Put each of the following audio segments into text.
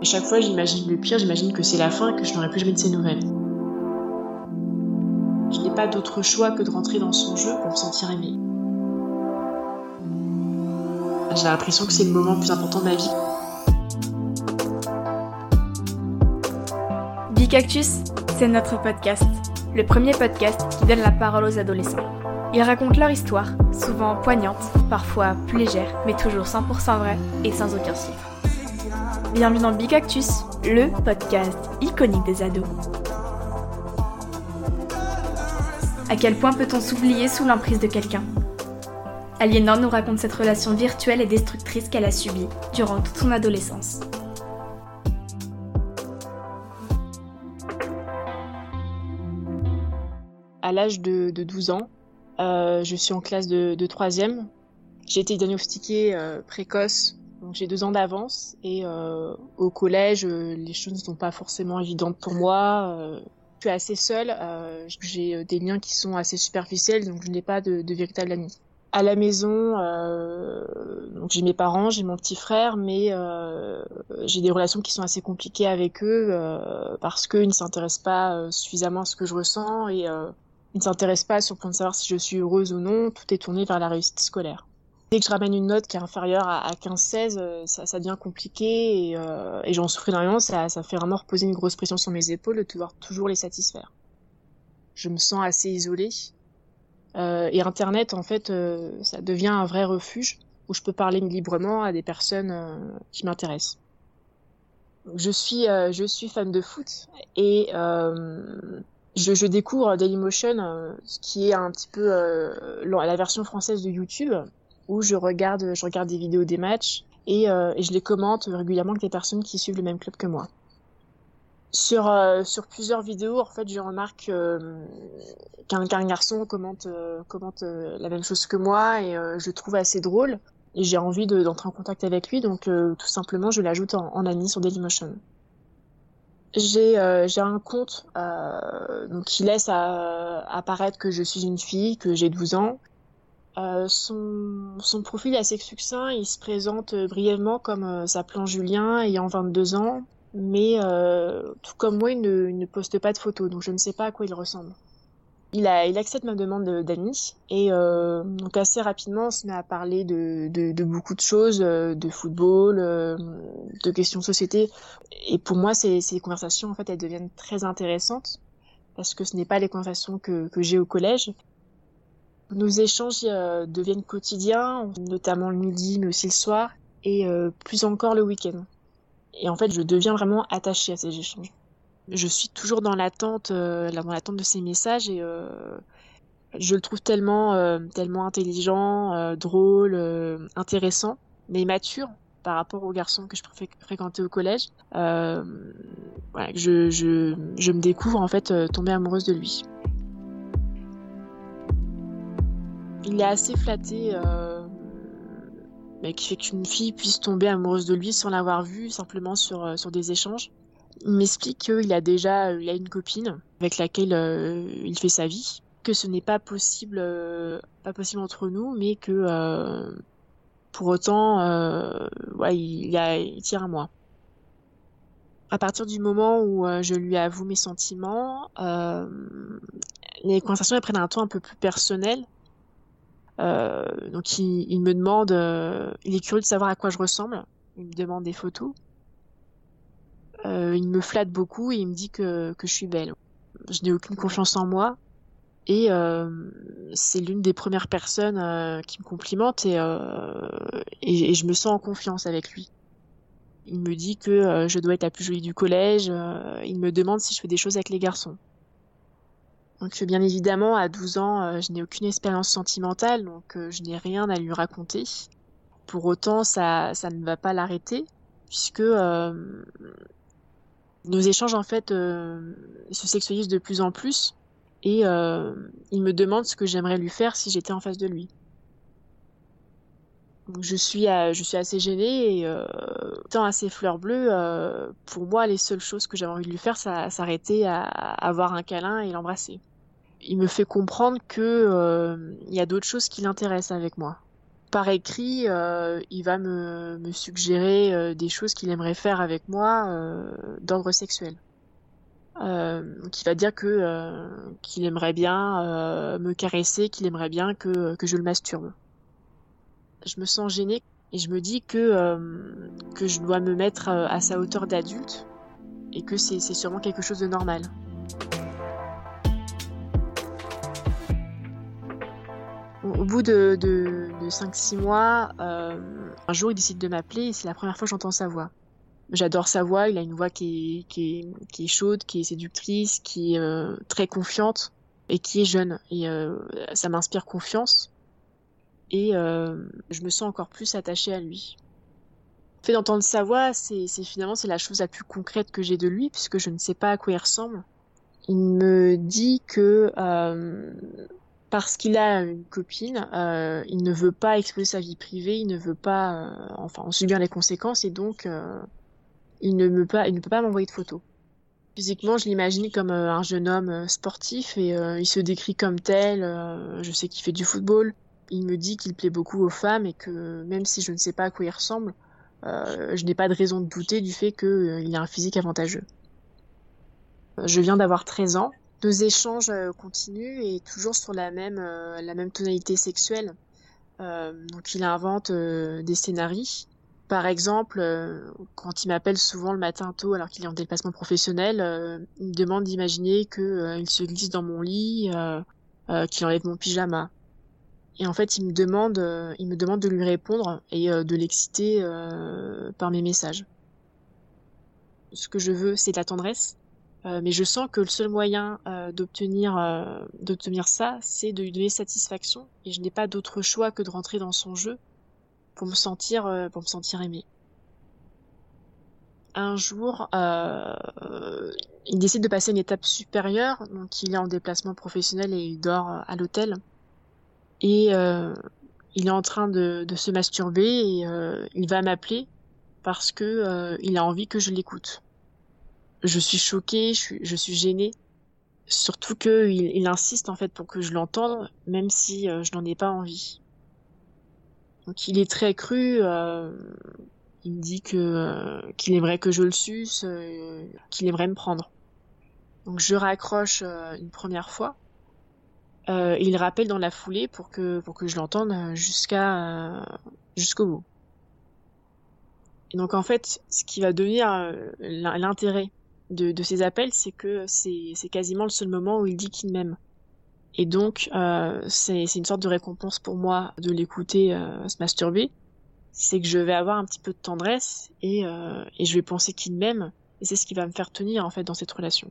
À chaque fois, j'imagine le pire, j'imagine que c'est la fin, que je n'aurai plus jamais de ses nouvelles. Je n'ai pas d'autre choix que de rentrer dans son jeu pour me sentir aimée. J'ai l'impression que c'est le moment le plus important de ma vie. Bicactus, c'est notre podcast, le premier podcast qui donne la parole aux adolescents. Ils racontent leur histoire, souvent poignante, parfois plus légère, mais toujours 100% vraie et sans aucun filtre. Bienvenue dans Bicactus, le podcast iconique des ados. À quel point peut-on s'oublier sous l'emprise de quelqu'un? Aliénor nous raconte cette relation virtuelle et destructrice qu'elle a subie durant toute son adolescence. À l'âge de, 12 ans, euh, je suis en classe de, de 3e. J'ai été diagnostiquée euh, précoce donc j'ai deux ans d'avance et euh, au collège, euh, les choses ne sont pas forcément évidentes pour moi. Euh, je suis assez seule, euh, j'ai des liens qui sont assez superficiels, donc je n'ai pas de, de véritable ami. À la maison, donc j'ai mes parents, j'ai mon petit frère, mais j'ai des relations qui sont assez compliquées avec eux parce qu'ils ne s'intéressent pas suffisamment à ce que je ressens et ils ne s'intéressent pas sur le point de savoir si je suis heureuse ou non. Tout est tourné vers la réussite scolaire. Dès que je ramène une note qui est inférieure à, 15-16, euh, ça, devient compliqué et, euh, j'en souffre énormément. Ça, fait vraiment reposer une grosse pression sur mes épaules de devoir toujours les satisfaire. Je me sens assez isolée. Euh, et Internet, en fait, ça devient un vrai refuge où je peux parler librement à des personnes qui m'intéressent. Je suis, je suis fan de foot et je, je, découvre Dailymotion, ce qui est un petit peu la version française de YouTube où je regarde, je regarde des vidéos des matchs et, euh, je les commente régulièrement avec des personnes qui suivent le même club que moi. Sur, euh, sur plusieurs vidéos, en fait, je remarque euh, qu'un garçon commente, euh, commente la même chose que moi et je trouve assez drôle. Et j'ai envie d'entrer en contact avec lui, donc tout simplement, je l'ajoute en, en, ami sur Dailymotion. J'ai j'ai un compte donc qui laisse apparaître que je suis une fille, que j'ai 12 ans, euh, son, profil est assez succinct, il se présente euh, brièvement comme euh, s'appelant Julien, ayant 22 ans, mais tout comme moi, il ne, poste pas de photos, donc je ne sais pas à quoi il ressemble. Il, accepte ma demande d'amis, et donc assez rapidement, on se met à parler de, beaucoup de choses, de football, de questions société, et pour moi, ces, conversations, en fait, elles deviennent très intéressantes, parce que ce n'est pas les conversations que j'ai au collège, nos échanges euh, deviennent quotidiens, notamment le midi, mais aussi le soir, et euh, plus encore le week-end. Et en fait, je deviens vraiment attachée à ces échanges. Je suis toujours dans l'attente, euh, de ces messages, et je le trouve tellement, tellement intelligent, drôle, intéressant, mais mature par rapport aux garçons que je fréquentais au collège. je, me découvre en fait tomber amoureuse de lui. Il est assez flatté, euh, mais qui fait qu'une fille puisse tomber amoureuse de lui sans l'avoir vu, simplement sur, euh, sur des échanges. Il m'explique qu'il a déjà il a une copine avec laquelle euh, il fait sa vie, que ce n'est pas possible, euh, pas possible entre nous, mais que euh, pour autant, ouais, il, a, il tire à moi. À partir du moment où je lui avoue mes sentiments, les conversations elles prennent un ton un peu plus personnel euh, donc il, me demande, euh, il est curieux de savoir à quoi je ressemble. Il me demande des photos. Euh, il me flatte beaucoup et il me dit que, je suis belle. Je n'ai aucune confiance en moi et euh, c'est l'une des premières personnes euh, qui me complimente et, et, et, je me sens en confiance avec lui. Il me dit que je dois être la plus jolie du collège. il me demande si je fais des choses avec les garçons. Donc bien évidemment, à 12 ans, euh, je n'ai aucune expérience sentimentale, donc euh, je n'ai rien à lui raconter. Pour autant, ça, ça ne va pas l'arrêter, puisque euh, nos échanges en fait se sexualisent de plus en plus, et il me demande ce que j'aimerais lui faire si j'étais en face de lui. Donc je suis, je suis assez gênée et euh, étant assez fleur bleue, euh, pour moi les seules choses que j'avais envie de lui faire, ça s'arrêtait à avoir un câlin et l'embrasser il me fait comprendre que euh, il y a d'autres choses qui l'intéressent avec moi. par écrit, euh, il va me, suggérer euh, des choses qu'il aimerait faire avec moi euh, d'ordre sexuel. il va dire qu'il aimerait bien me caresser, qu'il aimerait bien que, je le masturbe. Je me sens gênée et je me dis que je dois me mettre à sa hauteur d'adulte et que c'est sûrement quelque chose de normal. Au bout de, de, de 5-6 mois, euh, un jour il décide de m'appeler et c'est la première fois que j'entends sa voix. J'adore sa voix, il a une voix qui est, chaude, qui est séductrice, qui est euh, très confiante et qui est jeune. Et euh, ça m'inspire confiance et je me sens encore plus attachée à lui. Le fait d'entendre sa voix, c'est finalement c'est la chose la plus concrète que j'ai de lui puisque je ne sais pas à quoi il ressemble. Il me dit que parce qu'il a une copine, euh, il ne veut pas exposer sa vie privée, il ne veut pas, euh, enfin, en subir les conséquences et donc euh, il ne me pas, il ne peut pas m'envoyer de photos. Physiquement, je l'imagine comme euh, un jeune homme euh, sportif et il se décrit comme tel. je sais qu'il fait du football. Il me dit qu'il plaît beaucoup aux femmes et que même si je ne sais pas à quoi il ressemble, je n'ai pas de raison de douter du fait qu'il a un physique avantageux. Je viens d'avoir 13 ans deux échanges euh, continuent et toujours sur la même euh, la même tonalité sexuelle. Euh, donc il invente des scénarios. Par exemple, quand il m'appelle souvent le matin tôt alors qu'il est en déplacement professionnel, il me demande d'imaginer que il se glisse dans mon lit, qu'il enlève mon pyjama. Et en fait, il me demande, il me demande de lui répondre et de l'exciter par mes messages. Ce que je veux, c'est de la tendresse, euh, mais je sens que le seul moyen euh, d'obtenir euh, d'obtenir ça, c'est de lui donner satisfaction. Et je n'ai pas d'autre choix que de rentrer dans son jeu pour me sentir pour me sentir aimé. Un jour, il décide de passer une étape supérieure, donc il est en déplacement professionnel et il dort à l'hôtel. Et il est en train de, se masturber et il va m'appeler parce que il a envie que je l'écoute je suis choquée, je suis, je gênée. Surtout qu'il il insiste en fait pour que je l'entende, même si euh, je n'en ai pas envie. Donc il est très cru. Euh, il me dit que euh, qu'il aimerait que je le suce, qu'il aimerait me prendre. Donc je raccroche une première fois. il rappelle dans la foulée pour que pour que je l'entende jusqu'à jusqu'au bout. Et donc en fait, ce qui va devenir l'intérêt de, ces appels, c'est que c'est quasiment le seul moment où il dit qu'il m'aime. Et donc, euh, c'est une sorte de récompense pour moi de l'écouter euh, se masturber. C'est que je vais avoir un petit peu de tendresse et, euh, et je vais penser qu'il m'aime. Et c'est ce qui va me faire tenir en fait dans cette relation.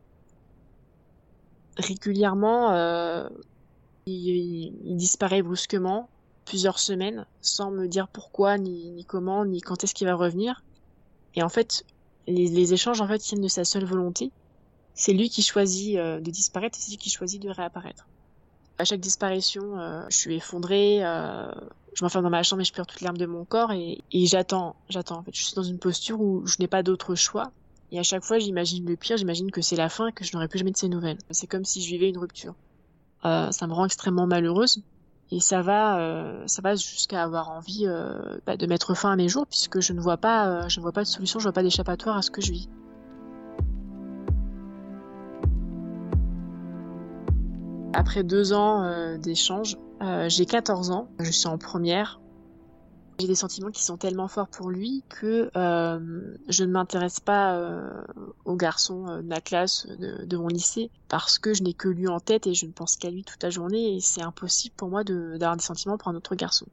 Régulièrement, il, il, disparaît brusquement, plusieurs semaines, sans me dire pourquoi, ni, ni comment, ni quand est-ce qu'il va revenir. Et en fait, les, échanges en fait viennent de sa seule volonté. C'est lui qui choisit euh, de disparaître et c'est lui qui choisit de réapparaître. À chaque disparition, euh, je suis effondrée, euh, je m'enferme dans ma chambre et je pleure toute l'arme de mon corps et, j'attends, j'attends. En fait, je suis dans une posture où je n'ai pas d'autre choix. Et à chaque fois, j'imagine le pire, j'imagine que c'est la fin, que je n'aurai plus jamais de ces nouvelles. C'est comme si je vivais une rupture. ça me rend extrêmement malheureuse et ça va euh, ça va jusqu'à avoir envie euh, bah, de mettre fin à mes jours puisque je ne vois pas euh, je ne vois pas de solution je vois pas d'échappatoire à ce que je vis. Après deux ans d'échange j'ai 14 ans je suis en première j'ai des sentiments qui sont tellement forts pour lui que euh, je ne m'intéresse pas euh, aux garçons euh, de ma classe, de, mon lycée, parce que je n'ai que lui en tête et je ne pense qu'à lui toute la journée et c'est impossible pour moi d'avoir des sentiments pour un autre garçon.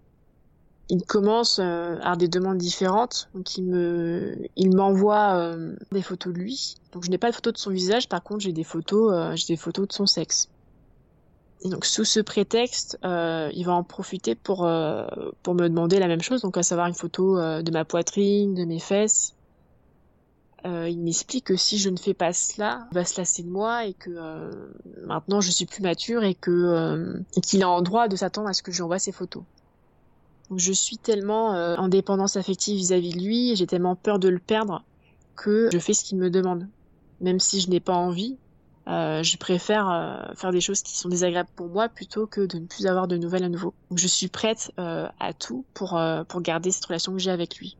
Il commence à avoir des demandes différentes, donc il me, il m'envoie des photos de lui. Donc je n'ai pas de photos de son visage, par contre j'ai des photos, j'ai des photos de son sexe. Et donc sous ce prétexte, euh, il va en profiter pour euh, pour me demander la même chose, donc à savoir une photo euh, de ma poitrine, de mes fesses. Euh, il m'explique que si je ne fais pas cela, il va se lasser de moi et que euh, maintenant je suis plus mature et que euh, qu'il a en droit de s'attendre à ce que je lui envoie ces photos. Donc je suis tellement en dépendance affective vis-à-vis -vis de lui, j'ai tellement peur de le perdre que je fais ce qu'il me demande, même si je n'ai pas envie Euh, je préfère euh, faire des choses qui sont désagréables pour moi plutôt que de ne plus avoir de nouvelles à nouveau. Donc je suis prête euh, à tout pour, pour garder cette relation que j'ai avec lui.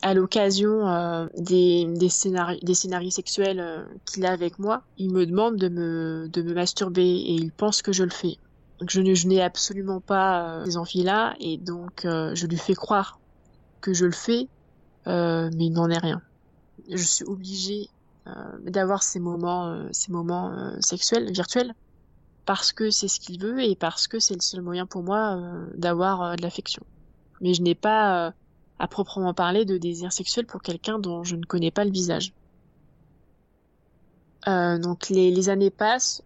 À l'occasion des, des, scénarios, des scénarios sexuels qu'il a avec moi, il me demande de me, de me masturber et il pense que je le fais. Donc je, je n'ai absolument pas ces envies-là et donc je lui fais croire que je le fais, mais il n'en est rien. Je suis obligée euh, d'avoir ces moments, euh, ces moments euh, sexuels, virtuels, parce que c'est ce qu'il veut et parce que c'est le seul moyen pour moi d'avoir de l'affection. Mais je n'ai pas à proprement parler de désir sexuel pour quelqu'un dont je ne connais pas le visage. Euh, donc les, années passent,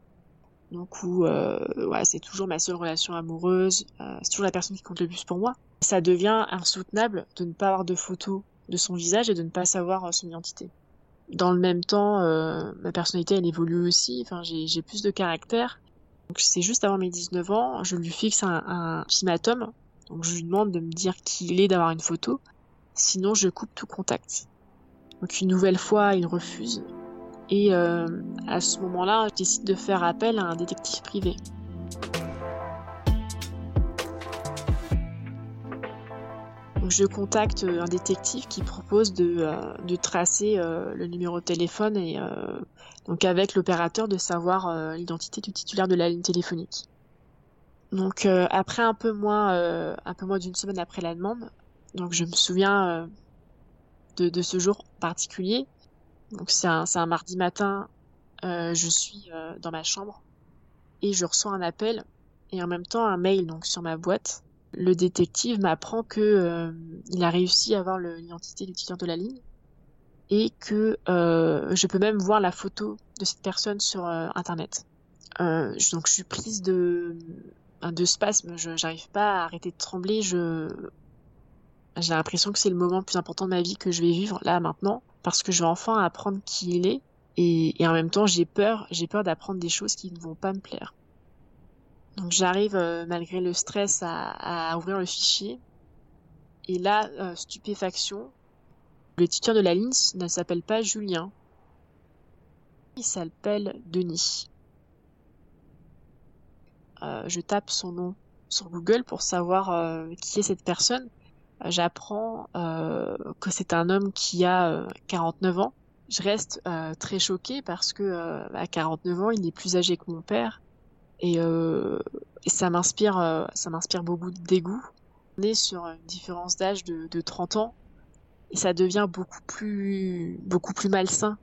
donc où euh, c'est toujours ma seule relation amoureuse, euh, c'est toujours la personne qui compte le plus pour moi. Ça devient insoutenable de ne pas avoir de photos de son visage et de ne pas savoir son identité dans le même temps, euh, ma personnalité, elle évolue aussi. Enfin, j'ai plus de caractère. Donc, c'est juste avant mes 19 ans, je lui fixe un, ultimatum. Donc, je lui demande de me dire qui il est, d'avoir une photo. Sinon, je coupe tout contact. Donc, une nouvelle fois, il refuse. Et euh, à ce moment-là, je décide de faire appel à un détective privé. Je contacte euh, un détective qui propose de, euh, tracer euh, le numéro de téléphone et donc avec l'opérateur de savoir l'identité du titulaire de la ligne téléphonique. Donc après un peu moins un peu moins d'une semaine après la demande, donc je me souviens de, ce jour particulier. Donc c'est un, mardi matin, je suis dans ma chambre et je reçois un appel et en même temps un mail donc sur ma boîte le détective m'apprend que euh, il a réussi à avoir l'identité du titulaire de la ligne et que euh, je peux même voir la photo de cette personne sur euh, internet. donc je suis prise de de spasme, je j'arrive pas à arrêter de trembler, je j'ai l'impression que c'est le moment le plus important de ma vie que je vais vivre là maintenant parce que je vais enfin apprendre qui il est et, et en même temps j'ai peur, j'ai peur d'apprendre des choses qui ne vont pas me plaire. Donc j'arrive euh, malgré le stress à, ouvrir le fichier. Et là, euh, stupéfaction, le titulaire de la ligne ne s'appelle pas Julien. Il s'appelle Denis. Euh, je tape son nom sur Google pour savoir qui est cette personne. J'apprends que c'est un homme qui a 49 ans. Je reste très choquée parce que à 49 ans, il est plus âgé que mon père et, euh, et ça m'inspire euh, ça m'inspire beaucoup de dégoût. On est sur une différence d'âge de, de 30 ans et ça devient beaucoup plus beaucoup plus malsain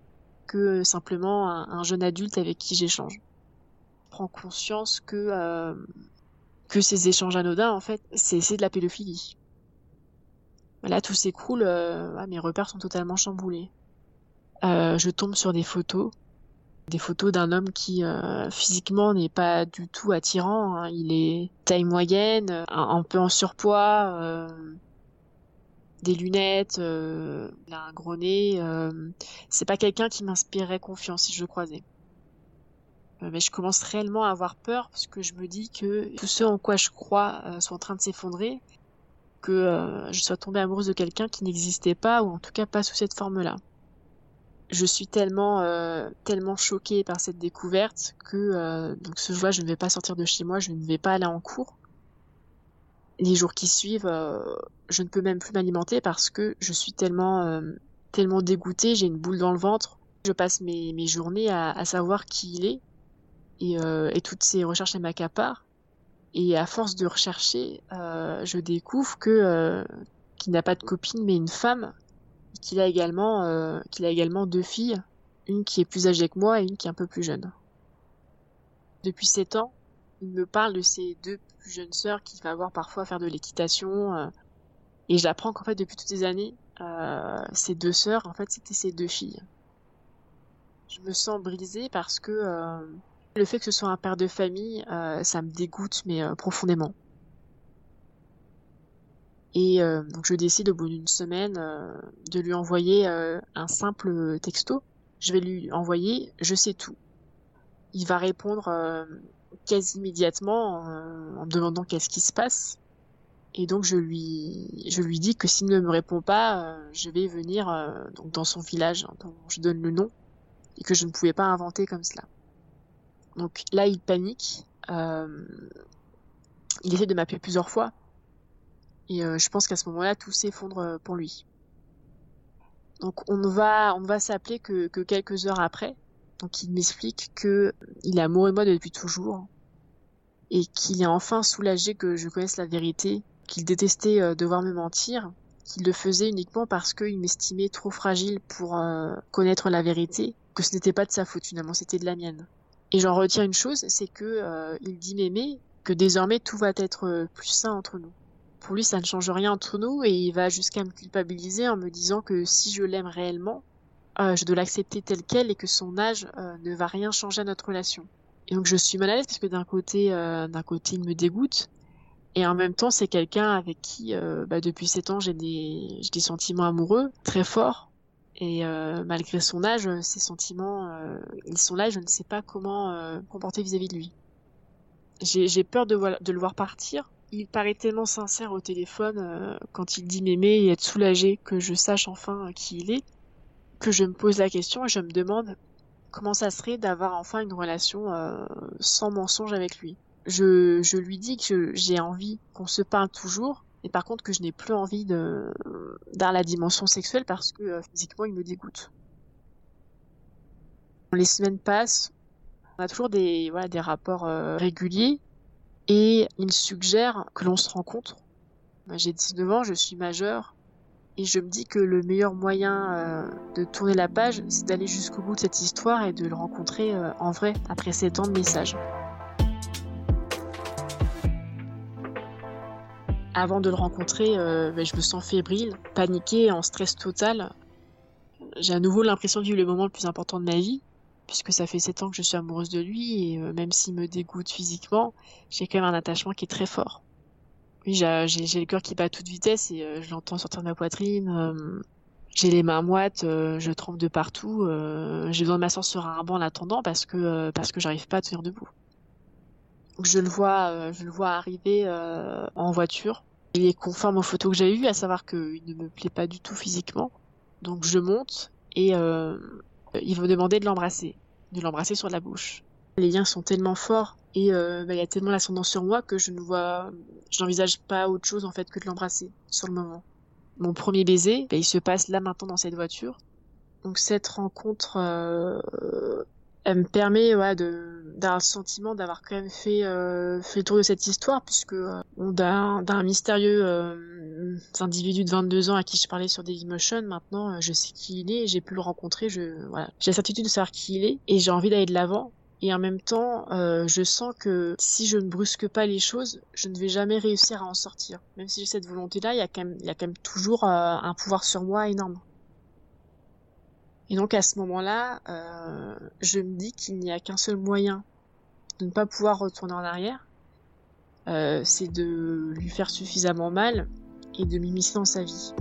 que simplement un, jeune adulte avec qui j'échange. Je prends conscience que euh, que ces échanges anodins en fait c'est de la pédophilie. Là tout s'écroule, euh, ah, mes repères sont totalement chamboulés. Euh, je tombe sur des photos des photos d'un homme qui euh, physiquement n'est pas du tout attirant. Hein. Il est taille moyenne, un, peu en surpoids, euh, des lunettes, euh, il un gros nez. c'est pas quelqu'un qui m'inspirerait confiance si je le croisais. mais je commence réellement à avoir peur parce que je me dis que tout ce en quoi je crois sont en train de s'effondrer, que je sois tombée amoureuse de quelqu'un qui n'existait pas ou en tout cas pas sous cette forme-là je suis tellement euh, tellement choquée par cette découverte que euh, donc ce jour-là je ne vais pas sortir de chez moi, je ne vais pas aller en cours. Les jours qui suivent, euh, je ne peux même plus m'alimenter parce que je suis tellement tellement dégoûtée, j'ai une boule dans le ventre. Je passe mes, mes journées à, à savoir qui il est et, et toutes ces recherches m'accaparent. Et à force de rechercher, je découvre que qu'il n'a pas de copine mais une femme qu'il a également euh, qu'il a également deux filles, une qui est plus âgée que moi et une qui est un peu plus jeune. Depuis sept ans, il me parle de ses deux plus jeunes sœurs qu'il va avoir parfois faire de l'équitation euh, et j'apprends qu'en fait depuis toutes ces années, euh, ces deux sœurs en fait c'était ses deux filles. Je me sens brisée parce que le fait que ce soit un père de famille, ça me dégoûte mais profondément. Et euh, donc je décide au bout d'une semaine euh, de lui envoyer euh, un simple texto. Je vais lui envoyer je sais tout. Il va répondre quasi immédiatement en me demandant qu'est-ce qui se passe. Et donc je lui je lui dis que s'il ne me répond pas, je vais venir donc dans son village hein, dont je donne le nom et que je ne pouvais pas inventer comme cela. Donc là, il panique. Euh, il essaie de m'appeler plusieurs fois. Et euh, je pense qu'à ce moment-là, tout s'effondre euh, pour lui. Donc on va, on va s'appeler que, que quelques heures après. Donc il m'explique que il est amoureux de moi depuis toujours et qu'il est enfin soulagé que je connaisse la vérité, qu'il détestait devoir me mentir, qu'il le faisait uniquement parce qu'il m'estimait trop fragile pour connaître la vérité, que ce n'était pas de sa faute finalement, c'était de la mienne. Et j'en retiens une chose, c'est que euh, il dit m'aimer, que désormais tout va être euh, plus sain entre nous. Pour lui, ça ne change rien entre nous et il va jusqu'à me culpabiliser en me disant que si je l'aime réellement, euh, je dois l'accepter tel quel et que son âge ne va rien changer à notre relation. Et donc je suis mal à l'aise parce que d'un côté, d'un côté, il me dégoûte et en même temps, c'est quelqu'un avec qui, bah, depuis 7 ans, j'ai des, sentiments amoureux très forts et euh, malgré son âge, ses sentiments, euh, ils sont là. Je ne sais pas comment euh, comporter vis-à-vis de lui. J'ai peur de, de, le voir partir. Il paraît tellement sincère au téléphone quand il dit m'aimer et être soulagé que je sache enfin qui il est, que je me pose la question et je me demande comment ça serait d'avoir enfin une relation sans mensonge avec lui. Je, lui dis que j'ai envie qu'on se parle toujours, et par contre que je n'ai plus envie de dans la dimension sexuelle parce que euh, physiquement il me dégoûte. Les semaines passent, on a toujours des rapports euh, réguliers et il suggère que l'on se rencontre. J'ai 19 ans, je suis majeure et je me dis que le meilleur moyen euh, de tourner la page, c'est d'aller jusqu'au bout de cette histoire et de le rencontrer en vrai après 7 ans de messages. Avant de le rencontrer, euh, ben, je me sens fébrile, paniquée, en stress total. J'ai à nouveau l'impression de vivre le moment le plus important de ma vie, puisque ça fait sept ans que je suis amoureuse de lui, et euh, même s'il me dégoûte physiquement, j'ai quand même un attachement qui est très fort. Oui, j'ai le cœur qui bat à toute vitesse et euh, je l'entends sortir de ma poitrine. j'ai les mains moites, je tremble de partout. j'ai besoin de m'asseoir sur un banc en attendant parce que parce que j'arrive pas à tenir debout je le vois, euh, je le vois arriver euh, en voiture. Il est conforme aux photos que j'ai eues, à savoir qu'il ne me plaît pas du tout physiquement. Donc je monte et euh, il me demander de l'embrasser, de l'embrasser sur la bouche. Les liens sont tellement forts et bah, il y a tellement l'ascendant sur moi que je ne vois, je n'envisage pas autre chose en fait que de l'embrasser sur le moment. Mon premier baiser, bah, il se passe là maintenant dans cette voiture. Donc cette rencontre elle me permet d'avoir le sentiment d'avoir quand même fait euh, fait le tour de cette histoire puisque euh, d'un mystérieux euh, individu de 22 ans à qui je parlais sur Dailymotion maintenant euh, je sais qui il est j'ai pu le rencontrer j'ai la certitude de savoir qui il est et j'ai envie d'aller de l'avant. Et en même temps euh, je sens que si je ne brusque pas les choses je ne vais jamais réussir à en sortir. Même si j'ai cette volonté là il y a quand même toujours un pouvoir sur moi énorme. Et donc à ce moment-là, euh, je me dis qu'il n'y a qu'un seul moyen de ne pas pouvoir retourner en arrière, euh, c'est de lui faire suffisamment mal et de m'immiscer dans sa vie.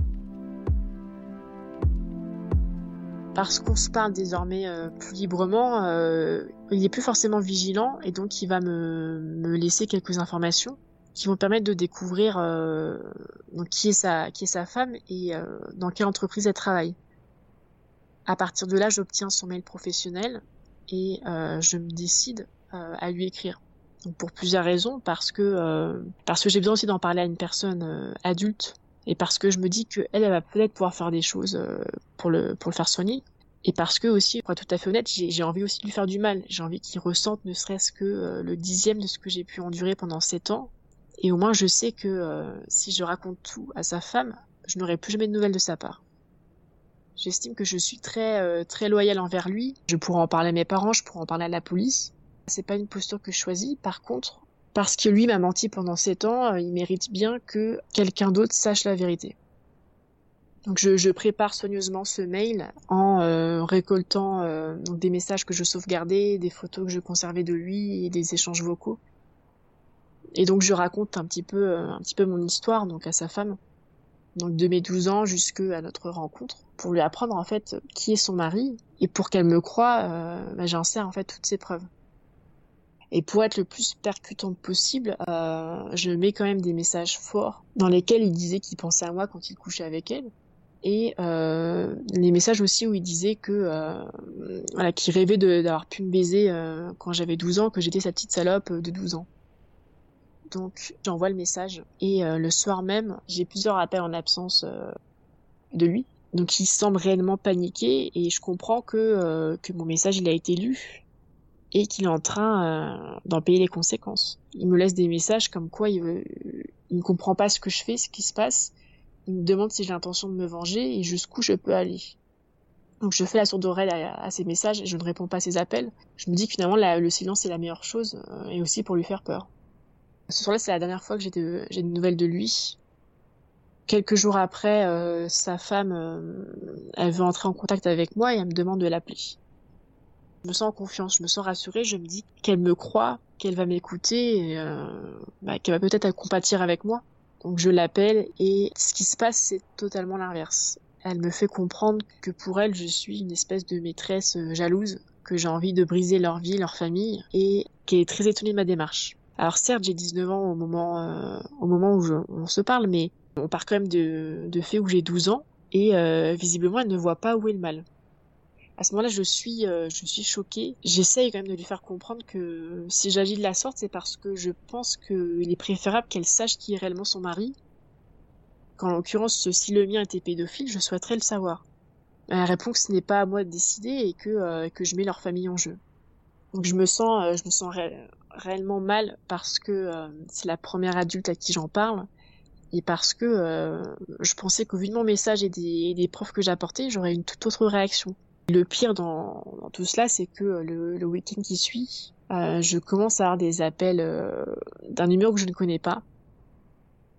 Parce qu'on se parle désormais euh, plus librement, euh, il est plus forcément vigilant et donc il va me, me laisser quelques informations qui vont permettre de découvrir euh, donc qui est sa qui est sa femme et dans quelle entreprise elle travaille. À partir de là, j'obtiens son mail professionnel et euh, je me décide euh, à lui écrire. Donc pour plusieurs raisons, parce que euh, parce que j'ai besoin aussi d'en parler à une personne adulte et parce que je me dis que elle, va peut-être pouvoir faire des choses pour le pour le faire soigner et parce que aussi, pour être tout à fait honnête, j'ai envie aussi de lui faire du mal. J'ai envie qu'il ressente ne serait-ce que le dixième de ce que j'ai pu endurer pendant sept ans. Et au moins, je sais que si je raconte tout à sa femme, je n'aurai plus jamais de nouvelles de sa part. J'estime que je suis très euh, très loyale envers lui. Je pourrais en parler à mes parents, je pourrais en parler à la police. C'est pas une posture que je choisis. Par contre, parce que lui m'a menti pendant sept ans, euh, il mérite bien que quelqu'un d'autre sache la vérité. Donc je, prépare soigneusement ce mail en euh, récoltant donc des messages que je sauvegardais, des photos que je conservais de lui des échanges vocaux. Et donc je raconte un petit peu un petit peu mon histoire donc à sa femme donc de mes 12 ans jusqu'à notre rencontre, pour lui apprendre en fait qui est son mari et pour qu'elle me croie, euh, bah, j'insère en fait toutes ces preuves. Et pour être le plus percutante possible, euh, je mets quand même des messages forts dans lesquels il disait qu'il pensait à moi quand il couchait avec elle. et euh, les messages aussi où il disait que euh, voilà qu'il rêvait d'avoir pu me baiser euh, quand j'avais 12 ans que j'étais sa petite salope de 12 ans. Donc j'envoie le message. Et le soir même j'ai plusieurs appels en absence de lui. Donc il semble réellement paniqué et je comprends que que mon message il a été lu et qu'il est en train d'en payer les conséquences il me laisse des messages comme quoi il, il ne comprend pas ce que je fais ce qui se passe il me demande si j'ai l'intention de me venger et jusqu'où je peux aller. Donc je fais la sourde oreille à, ses messages et je ne réponds pas à ses appels. Je me dis que finalement le silence est la meilleure chose euh, et aussi pour lui faire peur. Ce soir-là, c'est la dernière fois que j'ai des nouvelles de lui. Quelques jours après, euh, sa femme, euh, elle veut entrer en contact avec moi et elle me demande de l'appeler. Je me sens en confiance, je me sens rassurée, je me dis qu'elle me croit, qu'elle va m'écouter, et bah, qu'elle va peut-être compatir avec moi. Donc je l'appelle et ce qui se passe c'est totalement l'inverse. Elle me fait comprendre que pour elle je suis une espèce de maîtresse euh, jalouse, que j'ai envie de briser leur vie, leur famille et qu'elle est très étonnée de ma démarche. Alors certes j'ai 19 ans au moment, euh, au moment où on se parle mais on part quand même de, de fait où j'ai 12 ans et euh, visiblement elle ne voit pas où est le mal à ce moment-là, je suis, euh, je suis choquée. J'essaye quand même de lui faire comprendre que si j'agis de la sorte, c'est parce que je pense qu'il est préférable qu'elle sache qui est réellement son mari. Qu'en l'occurrence, si le mien était pédophile, je souhaiterais le savoir. Elle répond que ce n'est pas à moi de décider et que, euh, que je mets leur famille en jeu. Donc je me sens, euh, je me sens réellement mal parce que c'est la première adulte à qui j'en parle et parce que je pensais qu'au vu de mon message et des, des preuves que j'apportais, j'aurais une toute autre réaction. Le pire dans, tout cela, c'est que le, le week-end qui suit, euh, je commence à avoir des appels euh, d'un numéro que je ne connais pas.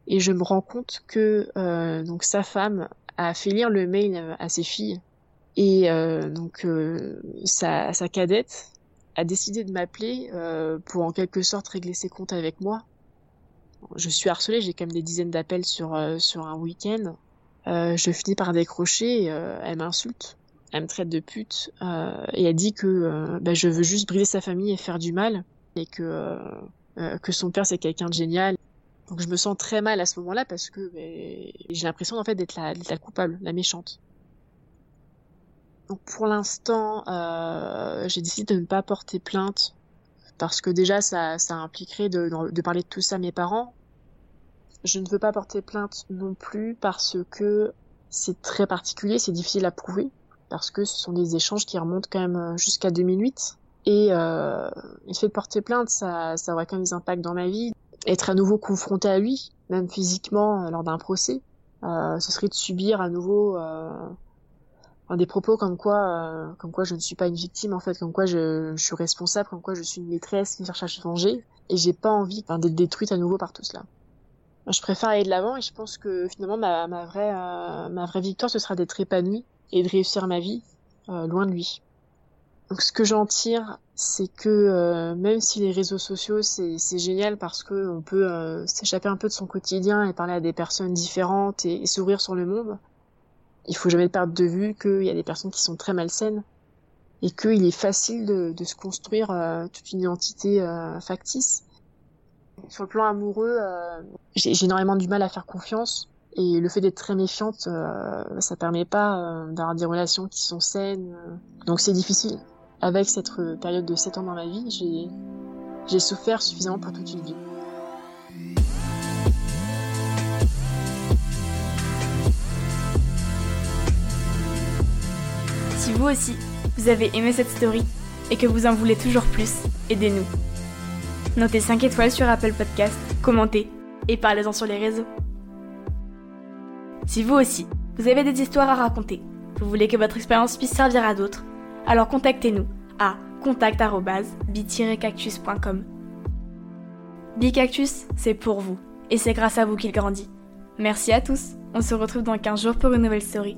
Et je me rends compte que euh, donc sa femme a fait lire le mail à ses filles. Et donc sa, sa cadette a décidé de m'appeler pour en quelque sorte régler ses comptes avec moi. Je suis harcelée, j'ai quand même des dizaines d'appels sur, sur un week-end. je finis par décrocher, elle m'insulte elle me traite de pute euh, et elle dit que euh, bah, je veux juste briser sa famille et faire du mal et que euh, que son père c'est quelqu'un de génial. Donc je me sens très mal à ce moment-là parce que bah, j'ai l'impression en fait d'être la, coupable, la méchante. Donc pour l'instant, j'ai décidé de ne pas porter plainte parce que déjà ça, ça impliquerait de parler de tout ça à mes parents. Je ne veux pas porter plainte non plus parce que c'est très particulier, c'est difficile à prouver parce que ce sont des échanges qui remontent quand même euh, jusqu'à 2008. Et euh, le fait de porter plainte, ça, ça aurait quand même des impacts dans ma vie. Être à nouveau confronté à lui, même physiquement, euh, lors d'un procès, euh, ce serait de subir à nouveau des propos comme quoi, comme quoi je ne suis pas une victime en fait, comme quoi je, je, suis responsable, comme quoi je suis une maîtresse qui cherche à se venger. Et j'ai pas envie d'être détruite à nouveau par tout cela. Je préfère aller de l'avant et je pense que finalement ma, ma vraie, ma vraie victoire ce sera d'être épanouie et de réussir ma vie euh, loin de lui. Donc ce que j'en tire, c'est que euh, même si les réseaux sociaux c'est génial parce que on peut euh, s'échapper un peu de son quotidien et parler à des personnes différentes et, s'ouvrir sur le monde, il faut jamais perdre de vue qu'il y a des personnes qui sont très malsaines et qu'il est facile de, de se construire toute une identité factice. Sur le plan amoureux, j'ai énormément du mal à faire confiance et le fait d'être très méfiante, euh, ça permet pas euh, d'avoir des relations qui sont saines. Donc c'est difficile. Avec cette période de 7 ans dans ma vie, j'ai, j'ai souffert suffisamment pour toute une vie. Si vous aussi, vous avez aimé cette story et que vous en voulez toujours plus, aidez-nous. Notez 5 étoiles sur Apple Podcast, commentez et parlez-en sur les réseaux. Si vous aussi, vous avez des histoires à raconter, vous voulez que votre expérience puisse servir à d'autres, alors contactez-nous à contact@bi-cactus.com. Bicactus, c'est pour vous et c'est grâce à vous qu'il grandit. Merci à tous. On se retrouve dans 15 jours pour une nouvelle story.